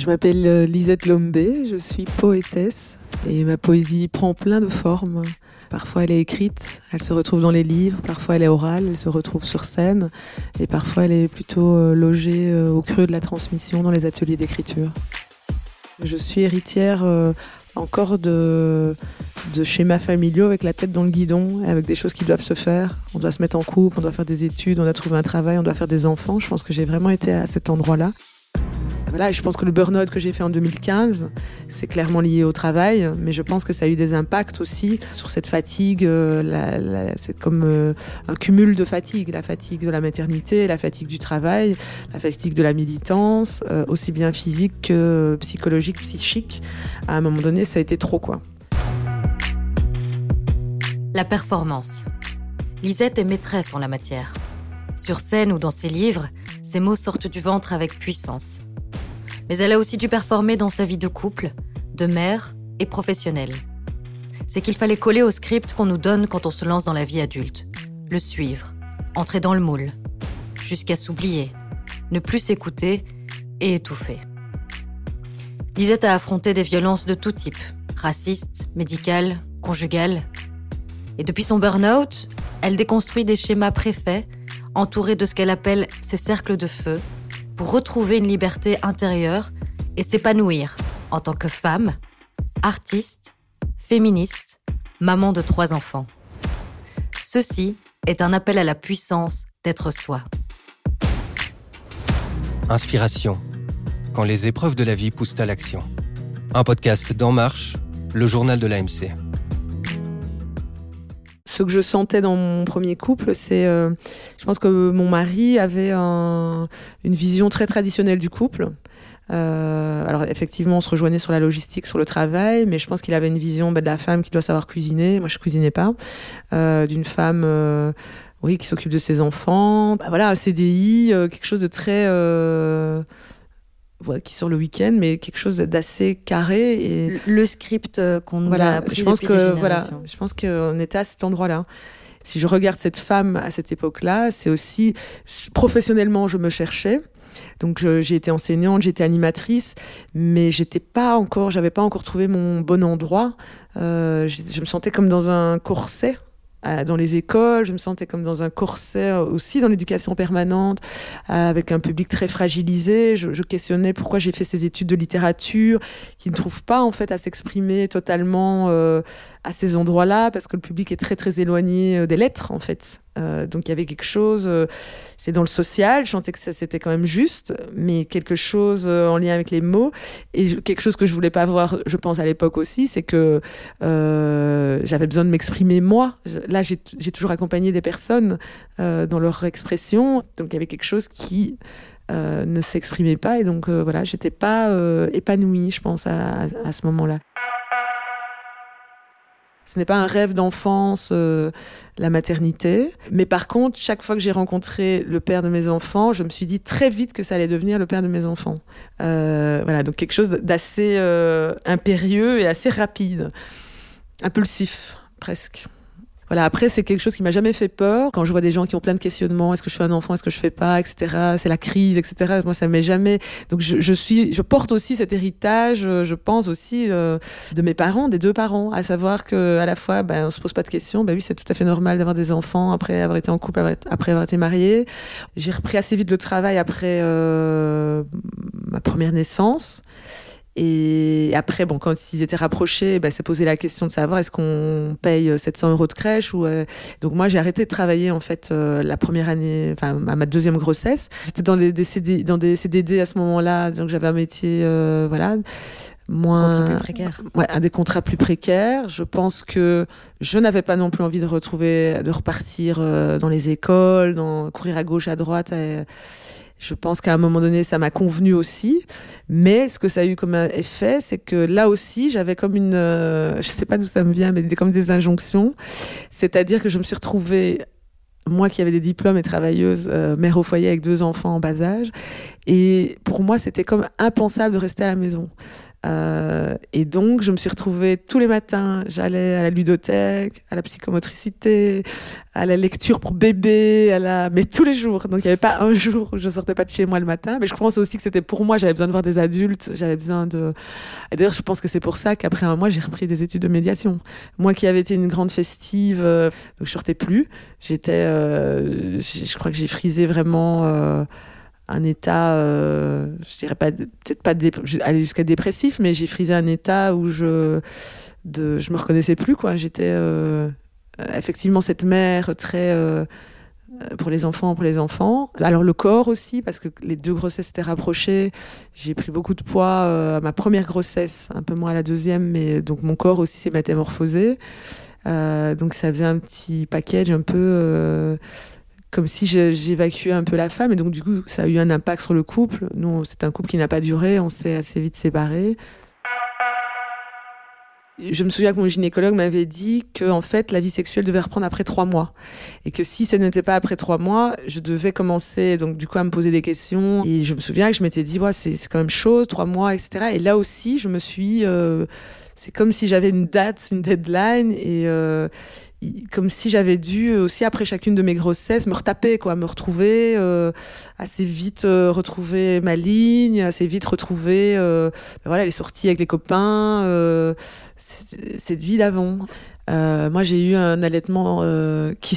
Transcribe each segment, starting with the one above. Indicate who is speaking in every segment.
Speaker 1: Je m'appelle euh, Lisette Lombé, je suis poétesse et ma poésie prend plein de formes. Parfois elle est écrite, elle se retrouve dans les livres, parfois elle est orale, elle se retrouve sur scène et parfois elle est plutôt euh, logée euh, au creux de la transmission dans les ateliers d'écriture. Je suis héritière encore de, schémas familiaux avec la tête dans le guidon, avec des choses qui doivent se faire. On doit se mettre en couple, on doit faire des études, on doit trouver un travail, on doit faire des enfants. Je pense que j'ai vraiment été à cet endroit-là. Voilà, je pense que le burn-out que j'ai fait en 2015, c'est clairement lié au travail, mais je pense que ça a eu des impacts aussi sur cette fatigue. Euh, c'est comme euh, un cumul de fatigue, la fatigue de la maternité, la fatigue du travail, la fatigue de la militance, euh, aussi bien physique que psychologique, psychique. À un moment donné, ça a été trop quoi.
Speaker 2: La performance. Lisette est maîtresse en la matière. Sur scène ou dans ses livres, ses mots sortent du ventre avec puissance mais elle a aussi dû performer dans sa vie de couple, de mère et professionnelle. C'est qu'il fallait coller au script qu'on nous donne quand on se lance dans la vie adulte, le suivre, entrer dans le moule, jusqu'à s'oublier, ne plus s'écouter et étouffer. Lisette a affronté des violences de tout type, racistes, médicales, conjugales. Et depuis son burn-out, elle déconstruit des schémas préfaits, entourés de ce qu'elle appelle ses cercles de feu, pour retrouver une liberté intérieure et s'épanouir en tant que femme, artiste, féministe, maman de trois enfants. Ceci est un appel à la puissance d'être soi.
Speaker 3: Inspiration. Quand les épreuves de la vie poussent à l'action. Un podcast d'En Marche, le journal de l'AMC
Speaker 1: ce que je sentais dans mon premier couple, c'est, euh, je pense que mon mari avait une vision très traditionnelle du couple. Euh, alors effectivement, on se rejoignait sur la logistique, sur le travail, mais je pense qu'il avait une vision bah, de la femme qui doit savoir cuisiner. Moi, je cuisinais pas. Euh, d'une femme, oui, qui s'occupe de ses enfants. Bah, voilà, un CDI, quelque chose de très qui sort le week-end, mais quelque chose d'assez carré. Et...
Speaker 2: Le script euh, qu'on nous a appris je pense que voilà,
Speaker 1: je pense qu'on était à cet endroit-là. Si je regarde cette femme à cette époque-là, c'est aussi professionnellement, je me cherchais. Donc j'ai été enseignante, j'étais animatrice, mais j'étais pas encore, j'avais pas encore trouvé mon bon endroit. Euh, je, me sentais comme dans un corset dans les écoles, je me sentais comme dans un corset aussi dans l'éducation permanente, avec un public très fragilisé. Je, questionnais pourquoi j'ai fait ces études de littérature qui ne trouvent pas en fait à s'exprimer totalement euh, à ces endroits-là parce que le public est très très éloigné euh, des lettres en fait. Euh, donc il y avait quelque chose, euh, c'est dans le social, je sentais que c'était quand même juste, mais quelque chose euh, en lien avec les mots. Et quelque chose que je voulais pas avoir, je pense à l'époque aussi, c'est que j'avais besoin de m'exprimer moi. là, j'ai toujours accompagné des personnes dans leur expression, donc il y avait quelque chose qui ne s'exprimait pas, et donc voilà, j'étais pas épanouie, je pense, à ce moment-là. Ce n'est pas un rêve d'enfance, euh, la maternité. Mais par contre, chaque fois que j'ai rencontré le père de mes enfants, je me suis dit très vite que ça allait devenir le père de mes enfants. Euh, voilà, donc quelque chose d'assez euh, impérieux et assez rapide, impulsif presque. Voilà, après, c'est quelque chose qui m'a jamais fait peur. Quand je vois des gens qui ont plein de questionnements, est-ce que je fais un enfant, est-ce que je fais pas, etc. C'est la crise, etc. Moi, ça m'est jamais. Donc, je, suis, je porte aussi cet héritage. Euh, je pense aussi euh, de mes parents, des deux parents, à savoir que à la fois, ben, on se pose pas de questions. Ben oui, c'est tout à fait normal d'avoir des enfants après avoir été en couple, après avoir été marié. J'ai repris assez vite le travail après euh, ma première naissance. Et après, bon, quand ils étaient rapprochés, bah, ça posait la question de savoir est-ce qu'on paye 700 euh, euros de crèche ou euh, donc moi j'ai arrêté de travailler en fait euh, la première année, enfin à ma deuxième grossesse. J'étais dans des CDD, dans des CDD à ce moment-là, donc j'avais un métier, voilà moins
Speaker 2: précaire.
Speaker 1: Ouais, un des contrats plus précaires. Je pense que je n'avais pas non plus envie de retrouver, de repartir dans les écoles, dans courir à gauche, à droite. Et, je pense qu'à un moment donné, ça m'a convenu aussi. Mais ce que ça a eu comme effet, c'est que là aussi, j'avais comme une, euh, je sais pas d'où ça me vient, mais comme des injonctions. C'est-à-dire que je me suis retrouvée moi qui avais des diplômes et travailleuse, euh, mère au foyer avec deux enfants en bas âge. Et pour moi, c'était comme impensable de rester à la maison. Euh, et donc, je me suis retrouvée tous les matins, j'allais à la ludothèque, à la psychomotricité, à la lecture pour bébé, à la... mais tous les jours. Donc, il n'y avait pas un jour où je sortais pas de chez moi le matin. Mais je pense aussi que c'était pour moi, j'avais besoin de voir des adultes, j'avais besoin de... Et d'ailleurs, je pense que c'est pour ça qu'après un mois, j'ai repris des études de médiation. Moi qui avais été une grande festive, euh, donc je sortais plus. J'étais, euh, je crois que j'ai frisé vraiment un état, euh, je dirais pas, peut-être pas aller jusqu'à dépressif, mais j'ai frisé un état où je, de, je me reconnaissais plus quoi. J'étais euh, effectivement cette mère très euh, pour les enfants, pour les enfants. Alors le corps aussi, parce que les deux grossesses étaient rapprochées. J'ai pris beaucoup de poids à ma première grossesse, un peu moins à la deuxième, mais donc mon corps aussi s'est métamorphosé. Donc ça faisait un petit package un peu comme si j'évacuais un peu la femme. Et donc du coup ça a eu un impact sur le couple. Nous c'est un couple qui n'a pas duré, on s'est assez vite séparés. Je me souviens que mon gynécologue m'avait dit que en fait la vie sexuelle devait reprendre après trois mois. Et que si ce n'était pas après trois mois, je devais commencer donc du coup à me poser des questions. Et je me souviens que je m'étais dit ouais c'est quand même chaud trois mois etc et là aussi je me suis euh, c'est comme si j'avais une date une deadline. Et euh, comme si j'avais dû aussi après chacune de mes grossesses me retaper quoi me retrouver euh, assez vite euh, retrouver ma ligne assez vite retrouver euh, ben voilà les sorties avec les copains euh, cette vie d'avant. Euh, moi j'ai eu un allaitement euh, qui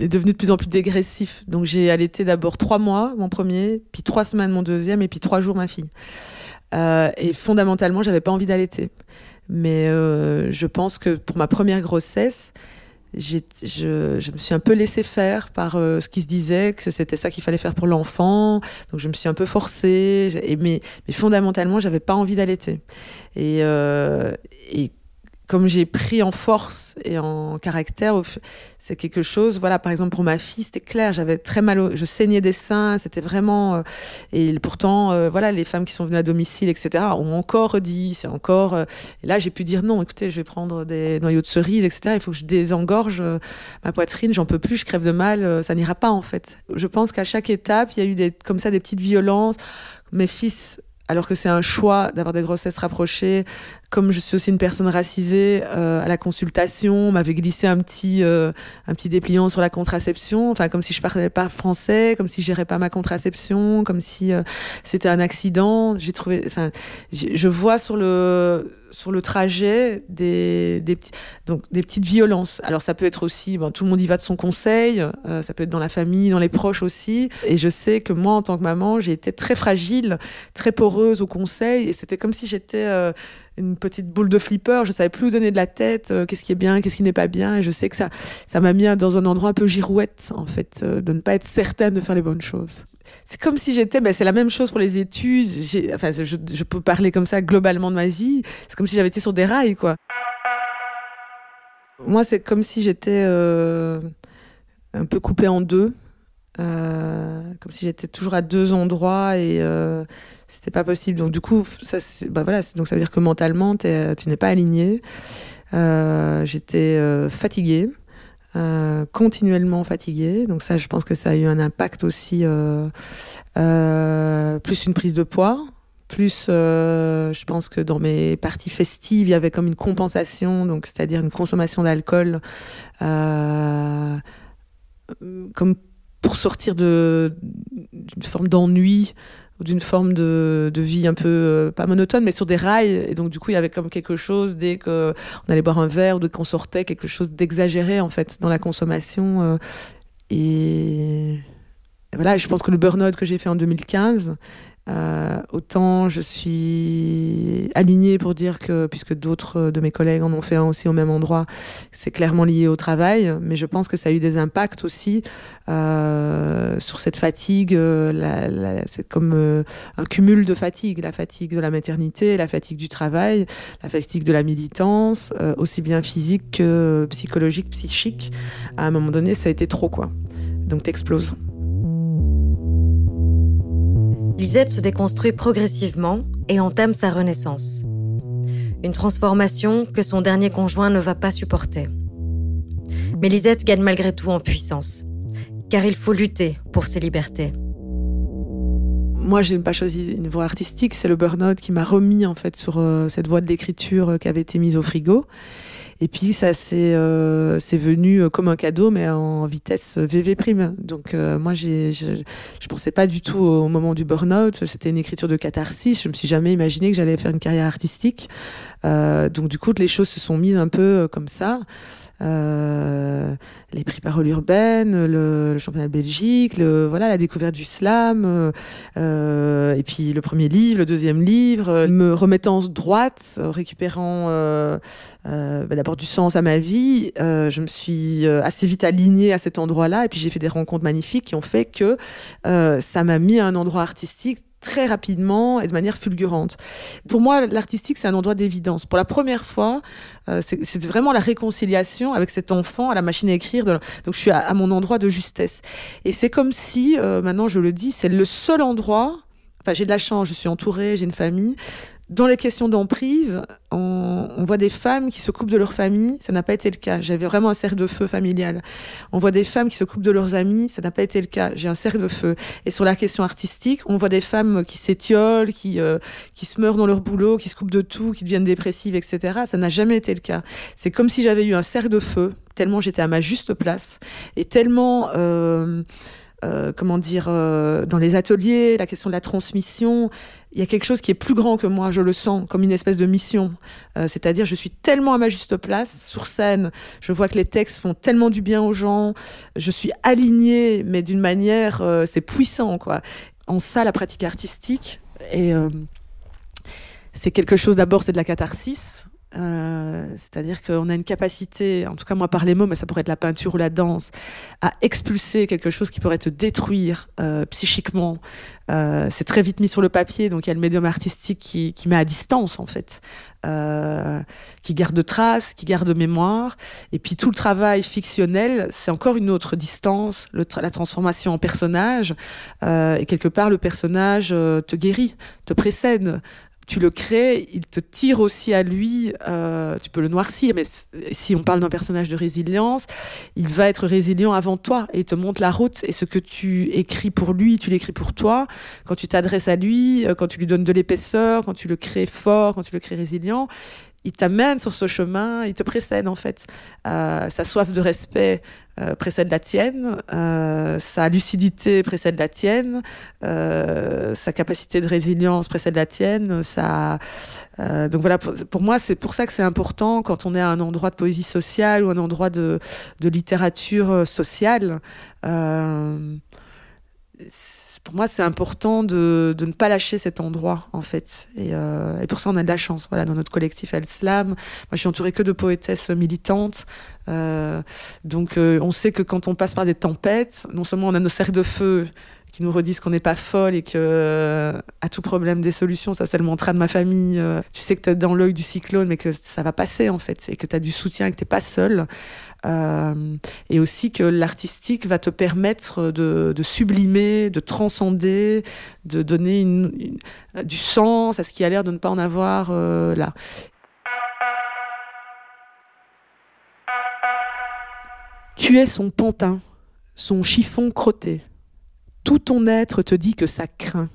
Speaker 1: est devenu de plus en plus dégressif. Donc j'ai allaité d'abord trois mois mon premier puis trois semaines mon deuxième et puis trois jours ma fille. Et fondamentalement j'avais pas envie d'allaiter. Mais je pense que pour ma première grossesse je, me suis un peu laissé faire par euh, ce qui se disait, que c'était ça qu'il fallait faire pour l'enfant. Donc je me suis un peu forcée. Mais, mais fondamentalement, j'avais pas envie d'allaiter. Et, euh, et comme j'ai pris en force et en caractère, c'est quelque chose, voilà, par exemple pour ma fille, c'était clair, j'avais très mal, je saignais des seins, c'était vraiment, euh, et pourtant, euh, voilà, les femmes qui sont venues à domicile, etc., ont encore dit, c'est encore, euh, et là j'ai pu dire non, écoutez, je vais prendre des noyaux de cerise, etc., il faut que je désengorge ma poitrine, j'en peux plus, je crève de mal, ça n'ira pas en fait. Je pense qu'à chaque étape, il y a eu des, comme ça des petites violences. Mes fils alors que c'est un choix d'avoir des grossesses rapprochées. Comme je suis aussi une personne racisée, euh, à la consultation, on m'avait glissé un petit, euh, un petit dépliant sur la contraception, enfin comme si je parlais pas français, comme si je gérais pas ma contraception, comme si euh, c'était un accident. J'ai trouvé, enfin, je vois sur le sur le trajet des, des, donc, des petites violences. Alors ça peut être aussi, bon, tout le monde y va de son conseil, ça peut être dans la famille, dans les proches aussi. Et je sais que moi, en tant que maman, j'ai été très fragile, très poreuse au conseil. Et c'était comme si j'étais une petite boule de flipper. Je savais plus où donner de la tête, euh, qu'est-ce qui est bien, qu'est-ce qui n'est pas bien. Et je sais que ça, ça m'a mis dans un endroit un peu girouette, en fait, euh, de ne pas être certaine de faire les bonnes choses c'est comme si j'étais, ben c'est la même chose pour les études. Enfin, je, peux parler comme ça globalement de ma vie. C'est comme si j'avais été sur des rails, quoi. Moi, c'est comme si j'étais euh, un peu coupée en deux. Euh, comme si j'étais toujours à deux endroits et euh, c'était pas possible. Donc, du coup, ça, bah voilà, donc ça veut dire que mentalement, tu n'es pas aligné. Euh, j'étais euh, fatiguée. Euh, continuellement fatiguée. Donc ça, je pense que ça a eu un impact aussi, euh, euh, plus une prise de poids. Plus, euh, je pense que dans mes parties festives, il y avait comme une compensation, donc c'est-à-dire une consommation d'alcool, euh, comme pour sortir de d'une forme d'ennui d'une forme de, de, vie un peu euh, pas monotone mais sur des rails. Et donc du coup il y avait comme quelque chose dès que on allait boire un verre ou dès qu'on sortait quelque chose d'exagéré en fait dans la consommation euh, et... et voilà je pense que le burn-out que j'ai fait en 2015 euh, autant je suis alignée pour dire que, puisque d'autres de mes collègues en ont fait un aussi au même endroit, c'est clairement lié au travail, mais je pense que ça a eu des impacts aussi euh, sur cette fatigue. Euh, la, la, c'est comme euh, un cumul de fatigue, la fatigue de la maternité, la fatigue du travail, la fatigue de la militance, euh, aussi bien physique que psychologique, psychique. À un moment donné, ça a été trop, quoi. Donc t'exploses.
Speaker 2: Lisette se déconstruit progressivement et entame sa renaissance. Une transformation que son dernier conjoint ne va pas supporter. Mais Lisette gagne malgré tout en puissance, car il faut lutter pour ses libertés.
Speaker 1: moi, j'ai pas choisi une voie artistique, c'est le burn-out qui m'a remis en fait sur euh, cette voie de l'écriture euh, qui avait été mise au frigo. Et puis ça c'est euh, venu comme un cadeau, mais en vitesse VV prime. Donc moi j'ai je, je pensais pas du tout au moment du burn-out. C'était une écriture de catharsis. Je me suis jamais imaginé que j'allais faire une carrière artistique. donc du coup les choses se sont mises un peu comme ça. Euh, les prix parole urbaine, le, championnat de Belgique, le, voilà, la découverte du slam, euh, euh, et puis le premier livre, le deuxième livre, me remettant droite, récupérant d'abord du sens à ma vie. je me suis assez vite alignée à cet endroit-là, et puis j'ai fait des rencontres magnifiques qui ont fait que ça m'a mis à un endroit artistique très rapidement et de manière fulgurante. Pour moi, l'artistique, c'est un endroit d'évidence. Pour la première fois, euh, c'est vraiment la réconciliation avec cet enfant à la machine à écrire. donc, je suis à, mon endroit de justesse. Et c'est comme si, euh, maintenant je le dis, c'est le seul endroit. Enfin, j'ai de la chance, je suis entourée, j'ai une famille. Dans les questions d'emprise, on, voit des femmes qui se coupent de leur famille, ça n'a pas été le cas. J'avais vraiment un cercle de feu familial. On voit des femmes qui se coupent de leurs amis, ça n'a pas été le cas. J'ai un cercle de feu. Et sur la question artistique, on voit des femmes qui s'étiolent, qui, euh, qui se meurent dans leur boulot, qui se coupent de tout, qui deviennent dépressives, etc. Ça n'a jamais été le cas. C'est comme si j'avais eu un cercle de feu, tellement j'étais à ma juste place, et tellement... Euh, euh, comment dire, euh, dans les ateliers, la question de la transmission, il y a quelque chose qui est plus grand que moi, je le sens, comme une espèce de mission. Euh, c'est-à-dire, je suis tellement à ma juste place, sur scène, je vois que les textes font tellement du bien aux gens, je suis alignée, mais d'une manière, c'est puissant, quoi. En ça, la pratique artistique, et c'est quelque chose, d'abord, c'est de la catharsis, euh, c'est-à-dire qu'on a une capacité, en tout cas moi par les mots, mais ça pourrait être la peinture ou la danse, à expulser quelque chose qui pourrait te détruire euh, psychiquement. Euh, c'est très vite mis sur le papier, donc il y a le médium artistique qui, met à distance en fait, qui garde traces, qui garde mémoire. Et puis tout le travail fictionnel, c'est encore une autre distance, la transformation en personnage. et quelque part, le personnage te guérit, te précède tu le crées, il te tire aussi à lui, euh, tu peux le noircir, mais si on parle d'un personnage de résilience, il va être résilient avant toi et il te montre la route. Et ce que tu écris pour lui, tu l'écris pour toi. Quand tu t'adresses à lui, euh, quand tu lui donnes de l'épaisseur, quand tu le crées fort, quand tu le crées résilient, il t'amène sur ce chemin, il te précède en fait. Euh, sa soif de respect euh, précède la tienne, euh, sa lucidité précède la tienne, sa capacité de résilience précède la tienne. Donc voilà, pour, moi, c'est pour ça que c'est important quand on est à un endroit de poésie sociale ou un endroit de littérature sociale pour moi, c'est important de, de, ne pas lâcher cet endroit, en fait. Et, euh, et, pour ça, on a de la chance. Voilà, dans notre collectif El Slam, moi, je suis entourée que de poétesses militantes. Euh, donc, euh, on sait que quand on passe par des tempêtes, non seulement on a nos cercles de feu qui nous redisent qu'on n'est pas folle et que euh, à tout problème des solutions, ça c'est le mantra de ma famille. Euh, tu sais que tu es dans l'œil du cyclone, mais que ça va passer en fait, et que tu as du soutien et que tu pas seul. Euh, et aussi que l'artistique va te permettre de, sublimer, de transcender, de donner du sens à ce qui a l'air de ne pas en avoir là. Tu es son pantin, son chiffon crotté tout ton être te dit que ça craint.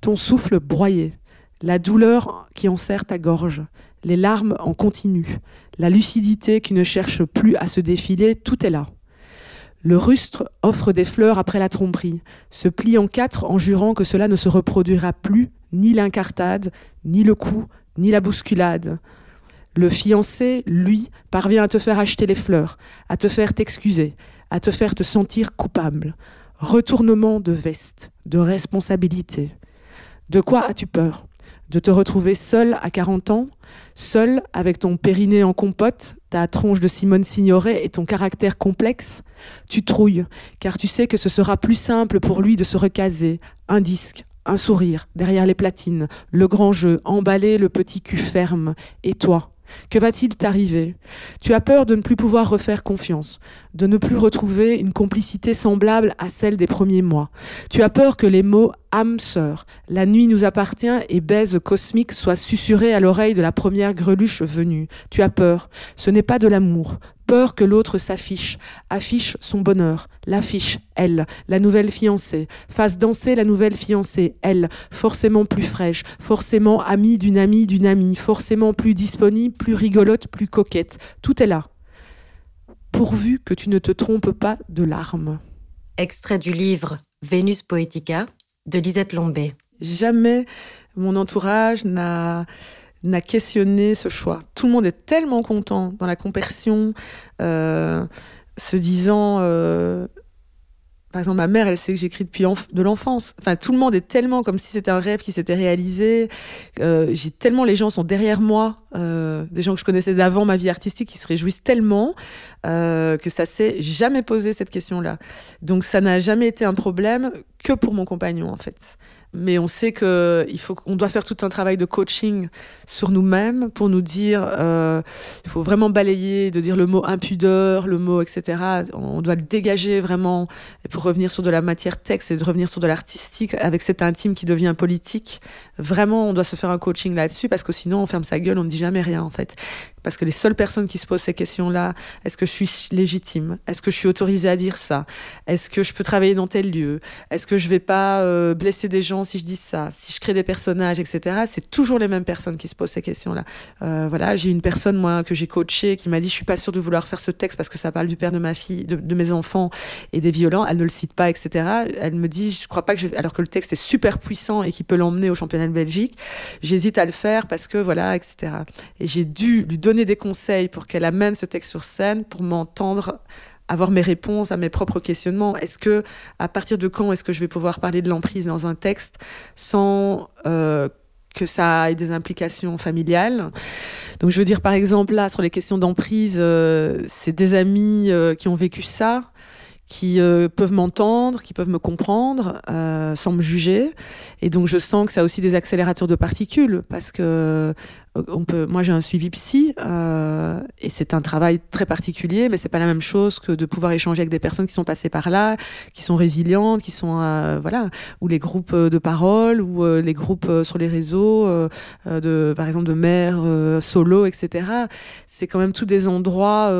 Speaker 1: Ton souffle broyé, la douleur qui enserre ta gorge, les larmes en continu, la lucidité qui ne cherche plus à se défiler, tout est là. Le rustre offre des fleurs après la tromperie, se plie en quatre en jurant que cela ne se reproduira plus, ni l'incartade, ni le coup, ni la bousculade. Le fiancé, lui, parvient à te faire acheter les fleurs, à te faire t'excuser, à te faire te sentir coupable. Retournement de veste, de responsabilité. De quoi as-tu peur? De te retrouver seul à 40 ans? Seul avec ton périnée en compote, ta tronche de Simone Signoret et ton caractère complexe? Tu trouilles, car tu sais que ce sera plus simple pour lui de se recaser. Un disque, un sourire, derrière les platines, le grand jeu, emballer le petit cul ferme. Et toi? Que va-t-il t'arriver? Tu as peur de ne plus pouvoir refaire confiance, de ne plus retrouver une complicité semblable à celle des premiers mois. Tu as peur que les mots âme sœur, la nuit nous appartient et baise cosmique soient susurrés à l'oreille de la première greluche venue. Tu as peur. Ce n'est pas de l'amour, peur que l'autre s'affiche, affiche son bonheur, l'affiche, elle, la nouvelle fiancée, fasse danser la nouvelle fiancée, elle, forcément plus fraîche, forcément amie d'une amie d'une amie, forcément plus disponible, plus rigolote, plus coquette. Tout est là. Pourvu que tu ne te trompes pas de larmes.
Speaker 2: Extrait du livre Vénus Poetica de Lisette Lombé.
Speaker 1: Jamais mon entourage n'a n'a questionné ce choix. Tout le monde est tellement content dans la compersion, euh, se disant, euh, par exemple, ma mère, elle sait que j'écris depuis de l'enfance. Enfin, tout le monde est tellement comme si c'était un rêve qui s'était réalisé. Euh, j'ai tellement les gens sont derrière moi, des gens que je connaissais d'avant ma vie artistique, qui se réjouissent tellement que ça s'est jamais posé cette question-là. Donc, ça n'a jamais été un problème que pour mon compagnon, en fait mais on sait que il faut qu'on doit faire tout un travail de coaching sur nous-mêmes pour nous dire euh, il faut vraiment balayer de dire le mot impudeur le mot etc on doit le dégager vraiment pour revenir sur de la matière texte et de revenir sur de l'artistique avec cet intime qui devient politique. Vraiment on doit se faire un coaching là-dessus parce que sinon on ferme sa gueule on ne dit jamais rien en fait parce que les seules personnes qui se posent ces questions-là, est-ce que je suis légitime? Est-ce que je suis autorisée à dire ça? Est-ce que je peux travailler dans tel lieu? Est-ce que je vais pas euh, blesser des gens si je dis ça? Si je crée des personnages, etc. C'est toujours les mêmes personnes qui se posent ces questions-là. Euh, voilà, j'ai une personne moi que j'ai coachée qui m'a dit je suis pas sûre de vouloir faire ce texte parce que ça parle du père de ma fille, de, mes enfants et des violents. Elle ne le cite pas, etc. Elle me dit je crois pas que je... alors que le texte est super puissant et qui peut l'emmener au championnat de Belgique, j'hésite à le faire parce que voilà, etc. Et j'ai dû lui donner donner des conseils pour qu'elle amène ce texte sur scène, pour m'entendre avoir mes réponses à mes propres questionnements. Est-ce que, à partir de quand est-ce que je vais pouvoir parler de l'emprise dans un texte sans euh, que ça ait des implications familiales? Donc je veux dire par exemple là sur les questions d'emprise, euh, c'est des amis euh, qui ont vécu ça qui euh, peuvent m'entendre, qui peuvent me comprendre euh, sans me juger. Et donc je sens que ça a aussi des accélérateurs de particules parce que euh, on peut. Moi j'ai un suivi psy et c'est un travail très particulier, mais c'est pas la même chose que de pouvoir échanger avec des personnes qui sont passées par là, qui sont résilientes, qui sont voilà, ou les groupes de parole ou les groupes sur les réseaux de par exemple de mères solo, etc. C'est quand même tous des endroits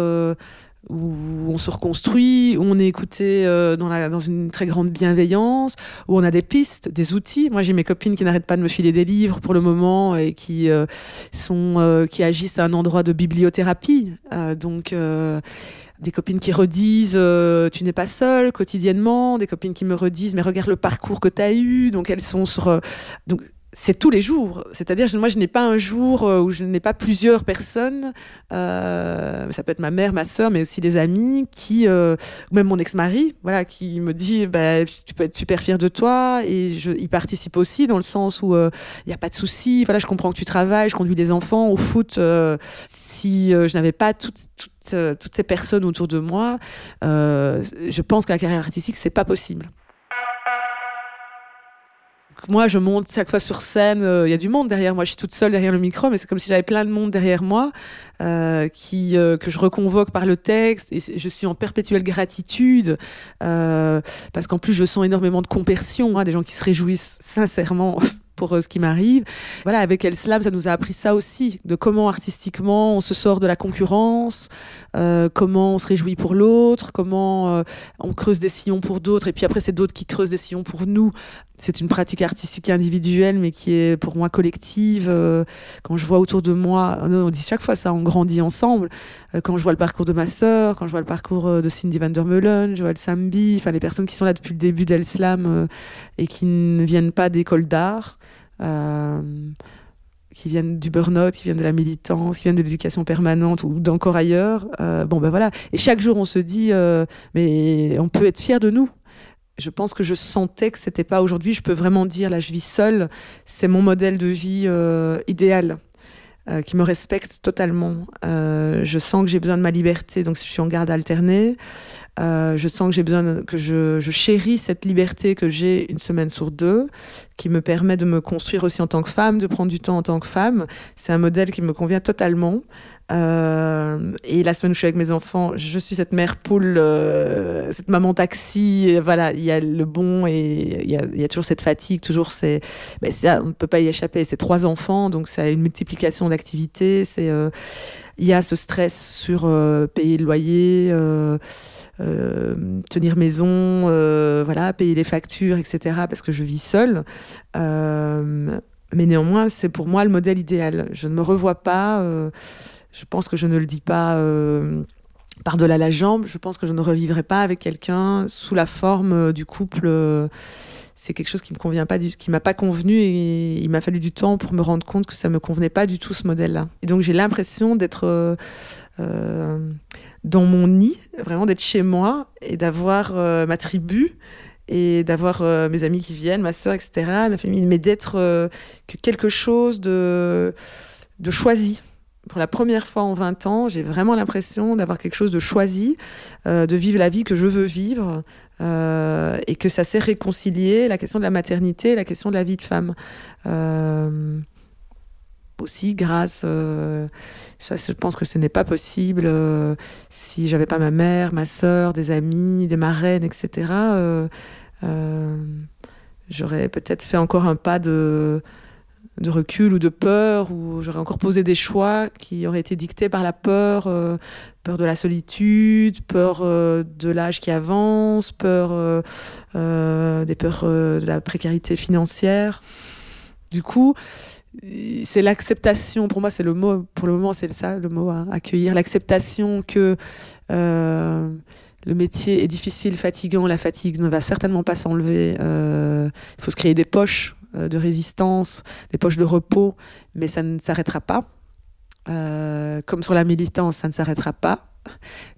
Speaker 1: où on se reconstruit, où on est écouté euh, dans, une très grande bienveillance, où on a des pistes, des outils. Moi, j'ai mes copines qui n'arrêtent pas de me filer des livres pour le moment et qui euh, sont euh, qui agissent à un endroit de bibliothérapie. donc des copines qui redisent tu n'es pas seule quotidiennement, des copines qui me redisent mais regarde le parcours que tu as eu. Donc elles sont sur c'est tous les jours. C'est-à-dire, moi, je n'ai pas un jour euh, où je n'ai pas plusieurs personnes, euh, ça peut être ma mère, ma soeur, mais aussi des amis, qui, euh, ou même mon ex-mari, voilà, qui me dit, bah, tu peux être super fier de toi, et je, il participe aussi dans le sens où il n'y a pas de souci, voilà, je comprends que tu travailles, je conduis des enfants au foot. si je n'avais pas toutes, toutes, toutes, ces personnes autour de moi, je pense que la carrière artistique, c'est pas possible moi, je monte chaque fois sur scène, il euh, y a du monde derrière moi. Je suis toute seule derrière le micro, mais c'est comme si j'avais plein de monde derrière moi euh, qui, euh, que je reconvoque par le texte. Et je suis en perpétuelle gratitude parce qu'en plus, je sens énormément de compersion, hein, des gens qui se réjouissent sincèrement pour ce qui m'arrive. Voilà, avec El Slam, ça nous a appris ça aussi, de comment artistiquement on se sort de la concurrence, comment on se réjouit pour l'autre, comment on creuse des sillons pour d'autres, et puis après c'est d'autres qui creusent des sillons pour nous c'est une pratique artistique individuelle, mais qui est pour moi collective. Euh, quand je vois autour de moi, on dit chaque fois ça, on grandit ensemble. Euh, quand je vois le parcours de ma sœur, quand je vois le parcours euh, de Cindy van der Meulen, Joël Sambi, enfin les personnes qui sont là depuis le début d'El-Slam et qui ne viennent pas d'école d'art. Qui viennent du burn-out, qui viennent de la militance, qui viennent de l'éducation permanente ou d'encore ailleurs. bon, ben voilà. Et chaque jour, on se dit, mais on peut être fier de nous je pense que je sentais que c'était pas aujourd'hui. Je peux vraiment dire là, je vis seule. C'est mon modèle de vie euh, idéal. Euh, qui me respecte totalement. Euh, je sens que j'ai besoin de ma liberté, donc je suis en garde alternée, je sens que j'ai besoin que je, chéris cette liberté que j'ai une semaine sur deux, qui me permet de me construire aussi en tant que femme, de prendre du temps en tant que femme. C'est un modèle qui me convient totalement. Euh, et la semaine où je suis avec mes enfants, je suis cette mère poule, euh, cette maman taxi. voilà, il y a le bon et il y a, toujours cette fatigue, toujours c'est, ben ça, on ne peut pas y échapper. C'est trois enfants, donc ça a une multiplication d'activités. Euh, il y a ce stress sur payer le loyer, tenir maison, voilà, payer les factures, etc. Parce que je vis seule. mais néanmoins, c'est pour moi le modèle idéal. Je ne me revois pas. je pense que je ne le dis pas par-delà la jambe, je pense que je ne revivrai pas avec quelqu'un sous la forme euh, du couple. Euh, c'est quelque chose qui me convient pas, qui m'a pas convenu et il m'a fallu du temps pour me rendre compte que ça me convenait pas du tout ce modèle-là. Et donc j'ai l'impression d'être euh, dans mon nid, vraiment d'être chez moi et d'avoir ma tribu et d'avoir mes amis qui viennent, ma soeur, etc., ma famille, mais d'être que quelque chose de, de choisi pour la première fois en 20 ans, j'ai vraiment l'impression d'avoir quelque chose de choisi, euh, de vivre la vie que je veux vivre, euh, et que ça s'est réconcilié la question de la maternité, la question de la vie de femme. Euh, aussi grâce, je pense que ce n'est pas possible si j'avais pas ma mère, ma soeur, des amis, des marraines, etc. J'aurais peut-être fait encore un pas de de recul ou de peur, ou j'aurais encore posé des choix qui auraient été dictés par la peur, euh, peur de la solitude, peur euh, de l'âge qui avance, peur euh, des peurs de la précarité financière. Du coup, c'est l'acceptation, pour moi c'est le mot, pour le moment c'est ça le mot accueillir, l'acceptation que le métier est difficile, fatigant, la fatigue ne va certainement pas s'enlever, il faut se créer des poches de résistance, des poches de repos, mais ça ne s'arrêtera pas. Euh, comme sur la militance, ça ne s'arrêtera pas.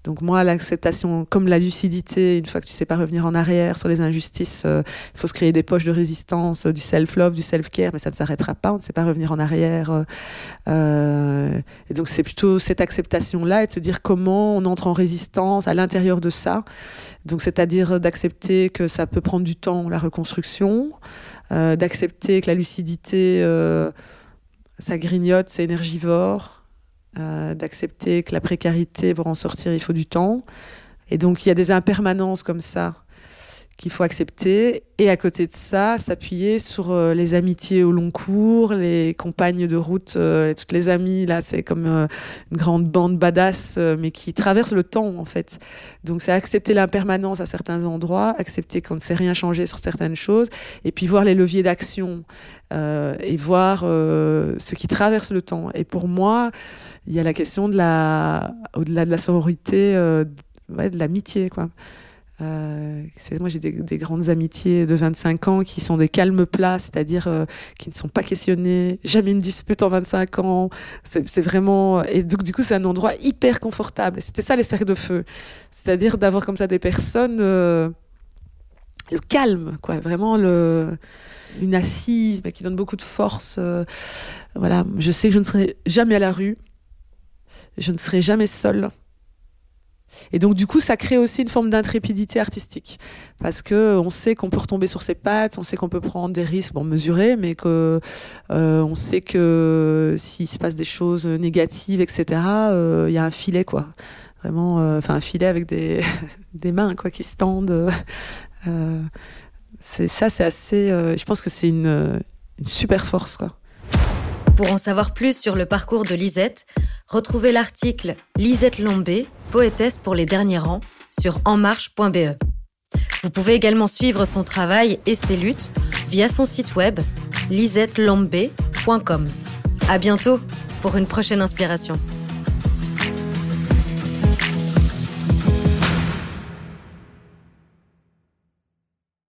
Speaker 1: Donc moi, l'acceptation, comme la lucidité, une fois que tu sais pas revenir en arrière sur les injustices, euh, il faut se créer des poches de résistance, du self-love, du self-care, mais ça ne s'arrêtera pas, on ne sait pas revenir en arrière. et donc c'est plutôt cette acceptation-là et de se dire comment on entre en résistance à l'intérieur de ça. Donc c'est-à-dire d'accepter que ça peut prendre du temps, la reconstruction, euh, d'accepter que la lucidité, euh, ça grignote, c'est énergivore, euh, d'accepter que la précarité, pour en sortir, il faut du temps. Et donc il y a des impermanences comme ça qu'il faut accepter. Et à côté de ça, s'appuyer sur euh, les amitiés au long cours, les compagnes de route, euh, toutes les amies. Là, c'est comme euh, une grande bande badass, mais qui traverse le temps, en fait. Donc, c'est accepter l'impermanence à certains endroits, accepter qu'on ne sait rien changer sur certaines choses, et puis voir les leviers d'action et voir ce qui traverse le temps. Et pour moi, il y a la question de la, au-delà de la sororité, de l'amitié, quoi. Euh, moi, j'ai des, grandes amitiés de 25 ans qui sont des calmes plats, c'est-à-dire euh, qui ne sont pas questionnés, jamais une dispute en 25 ans. C'est vraiment. Et donc, du coup, c'est un endroit hyper confortable. C'était ça, les cercles de feu. C'est-à-dire d'avoir comme ça des personnes. Euh, le calme, quoi. Vraiment, le, une assise, mais qui donne beaucoup de force. voilà. Je sais que je ne serai jamais à la rue. Je ne serai jamais seule. Et donc, du coup, ça crée aussi une forme d'intrépidité artistique. Parce que on sait qu'on peut retomber sur ses pattes, on sait qu'on peut prendre des risques, bon, mesurés, mais que euh, on sait que s'il se passe des choses négatives, etc., euh, il y a un filet, quoi. Vraiment, euh, enfin, un filet avec des, des mains, quoi, qui se tendent. c'est ça, c'est assez. je pense que c'est une, une super force, quoi.
Speaker 2: Pour en savoir plus sur le parcours de Lisette, retrouvez l'article Lisette Lombé, poétesse pour les derniers rangs, sur enmarche.be. Vous pouvez également suivre son travail et ses luttes via son site web lisettelambé.com. À bientôt pour une prochaine inspiration.